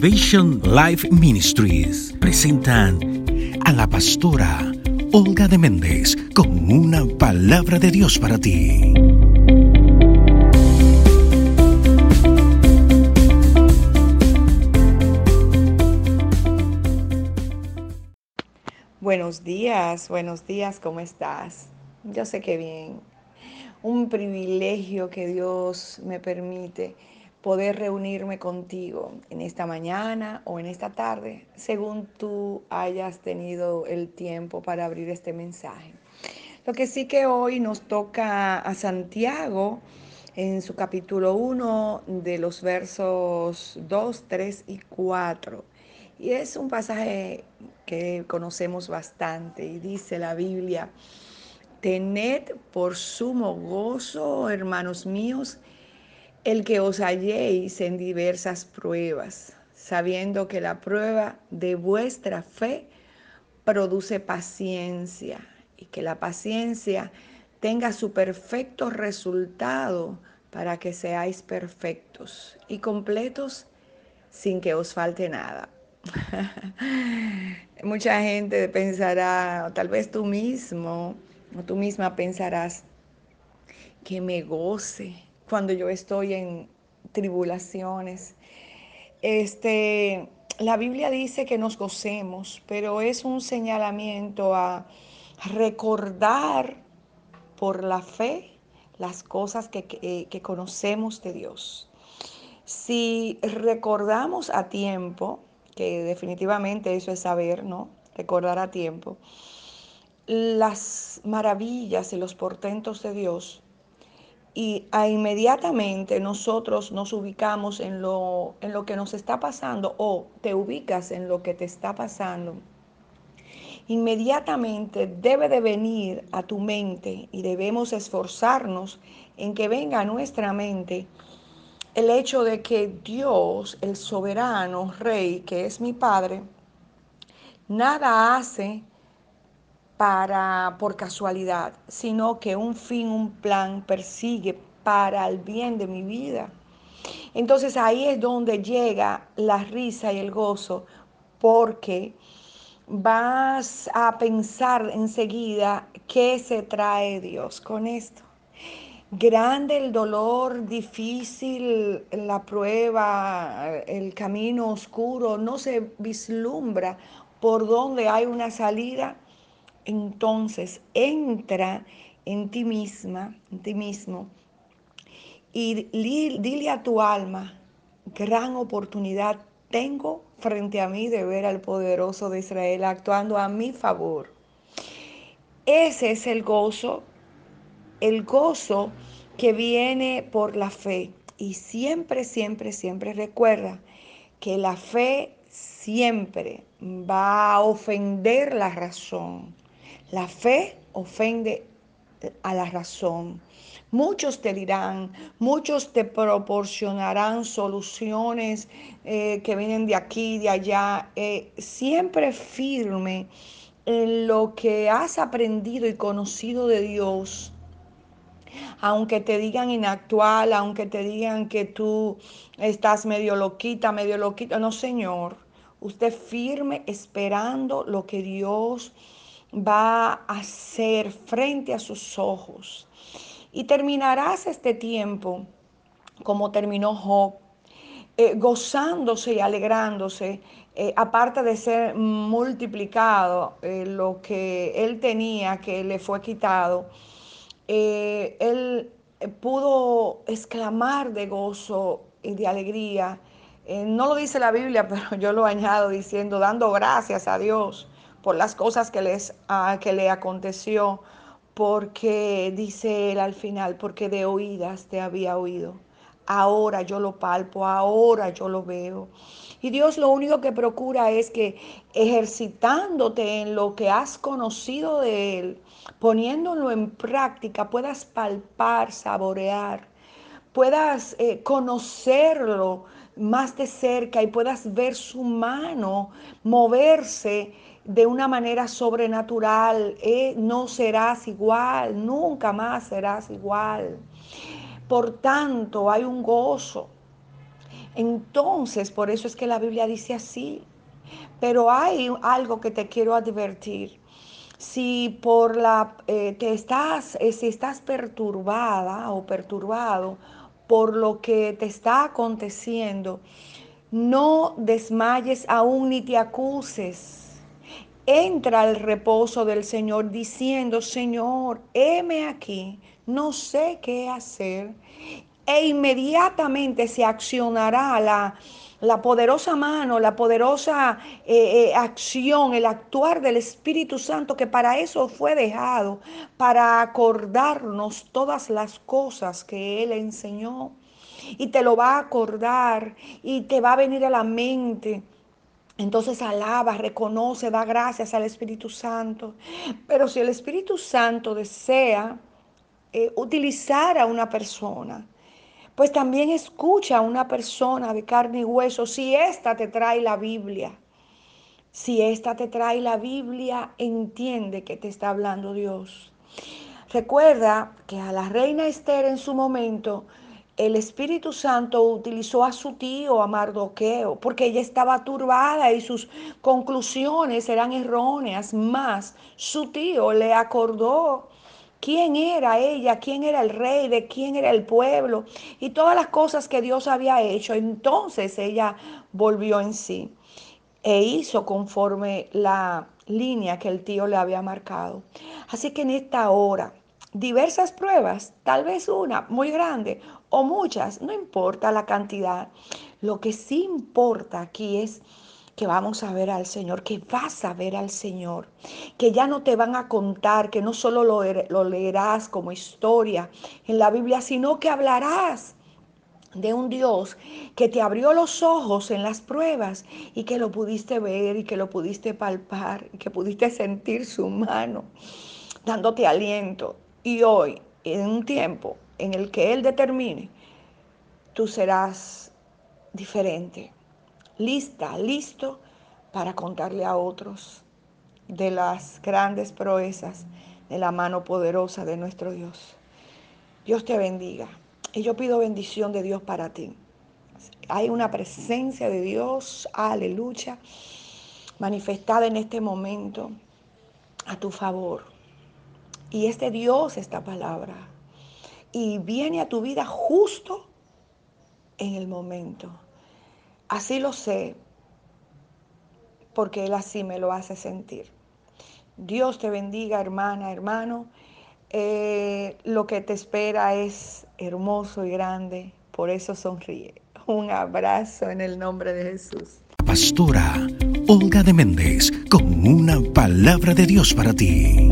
Activation Life Ministries presentan a la pastora Olga de Méndez con una palabra de Dios para ti. Buenos días, buenos días, ¿cómo estás? Yo sé que bien. Un privilegio que Dios me permite poder reunirme contigo en esta mañana o en esta tarde, según tú hayas tenido el tiempo para abrir este mensaje. Lo que sí que hoy nos toca a Santiago en su capítulo 1 de los versos 2, 3 y 4. Y es un pasaje que conocemos bastante y dice la Biblia, tened por sumo gozo, hermanos míos, el que os halléis en diversas pruebas, sabiendo que la prueba de vuestra fe produce paciencia y que la paciencia tenga su perfecto resultado para que seáis perfectos y completos sin que os falte nada. Mucha gente pensará, tal vez tú mismo o tú misma pensarás, que me goce, cuando yo estoy en tribulaciones. Este, la Biblia dice que nos gocemos, pero es un señalamiento a recordar por la fe las cosas que, que, conocemos de Dios. Si recordamos a tiempo, que definitivamente eso es saber, ¿no? Recordar a tiempo, las maravillas y los portentos de Dios, y inmediatamente nosotros nos ubicamos en lo, en lo que nos está pasando o te ubicas en lo que te está pasando, inmediatamente debe de venir a tu mente y debemos esforzarnos en que venga a nuestra mente el hecho de que Dios, el soberano Rey, que es mi Padre, nada hace para por casualidad, sino que un fin, un plan persigue para el bien de mi vida. Entonces ahí es donde llega la risa y el gozo, porque vas a pensar enseguida qué se trae Dios con esto. Grande el dolor, difícil la prueba, el camino oscuro, no se vislumbra por donde hay una salida entonces entra en ti misma, en ti mismo, y dile a tu alma, gran oportunidad tengo frente a mí de ver al poderoso de Israel actuando a mi favor. Ese es el gozo, el gozo que viene por la fe. Y siempre, siempre, siempre recuerda que la fe siempre va a ofender la razón. La fe ofende a la razón. Muchos te dirán, muchos te proporcionarán soluciones eh, que vienen de aquí, de allá. Eh, siempre firme en lo que has aprendido y conocido de Dios. Aunque te digan inactual, aunque te digan que tú estás medio loquita, medio loquita. No, Señor. Usted firme esperando lo que Dios va a hacer frente a sus ojos. Y terminarás este tiempo como terminó Job, eh, gozándose y alegrándose, eh, aparte de ser multiplicado eh, lo que él tenía, que le fue quitado, él pudo exclamar de gozo y de alegría. no lo dice la Biblia, pero yo lo añado diciendo, dando gracias a Dios por las cosas que, les, ah, que le aconteció, porque dice él al final, porque de oídas te había oído. Ahora yo lo palpo, ahora yo lo veo. Y Dios lo único que procura es que ejercitándote en lo que has conocido de Él, poniéndolo en práctica, puedas palpar, saborear, puedas eh, conocerlo más de cerca y puedas ver su mano moverse de una manera sobrenatural. Eh, no serás igual, nunca más serás igual. Por tanto, hay un gozo Entonces, por eso es que la Biblia dice así. Pero hay algo que te quiero advertir. Si por la eh, te estás, si estás perturbada o perturbado por lo que te está aconteciendo, no desmayes aún ni te acuses. Entra al reposo del Señor diciendo, Señor, heme aquí, no sé qué hacer. E inmediatamente se accionará la, la poderosa mano, la poderosa eh, eh, acción, el actuar del Espíritu Santo, que para eso fue dejado, para acordarnos todas las cosas que Él enseñó. Y te lo va a acordar y te va a venir a la mente. Entonces alaba, reconoce, da gracias al Espíritu Santo. Pero si el Espíritu Santo desea eh, utilizar a una persona, pues también escucha a una persona de carne y hueso si ésta te trae la Biblia. Si ésta te trae la Biblia, entiende que te está hablando Dios. Recuerda que a la reina Esther en su momento, el Espíritu Santo utilizó a su tío, a Mardoqueo, porque ella estaba turbada y sus conclusiones eran erróneas, más su tío le acordó quién era ella, quién era el rey, de quién era el pueblo y todas las cosas que Dios había hecho. Entonces ella volvió en sí e hizo conforme la línea que el tío le había marcado. Así que en esta hora, diversas pruebas, tal vez una muy grande o muchas, no importa la cantidad. Lo que sí importa aquí es que vamos a ver al Señor, que vas a ver al Señor, que ya no te van a contar, que no solo lo, lo leerás como historia en la Biblia, sino que hablarás de un Dios que te abrió los ojos en las pruebas y que lo pudiste ver y que lo pudiste palpar y que pudiste sentir su mano dándote aliento. Y hoy, en un tiempo en el que Él determine, tú serás diferente lista, listo para contarle a otros de las grandes proezas de la mano poderosa de nuestro Dios. Dios te bendiga. Y yo pido bendición de Dios para ti. Hay una presencia de Dios, aleluya, manifestada en este momento a tu favor. Y este Dios, esta palabra, y viene a tu vida justo en el momento Así lo sé, porque Él así me lo hace sentir. Dios te bendiga, hermana, hermano. Eh, lo que te espera es hermoso y grande, por eso sonríe. Un abrazo en el nombre de Jesús. Pastora Olga de Méndez, con una palabra de Dios para ti.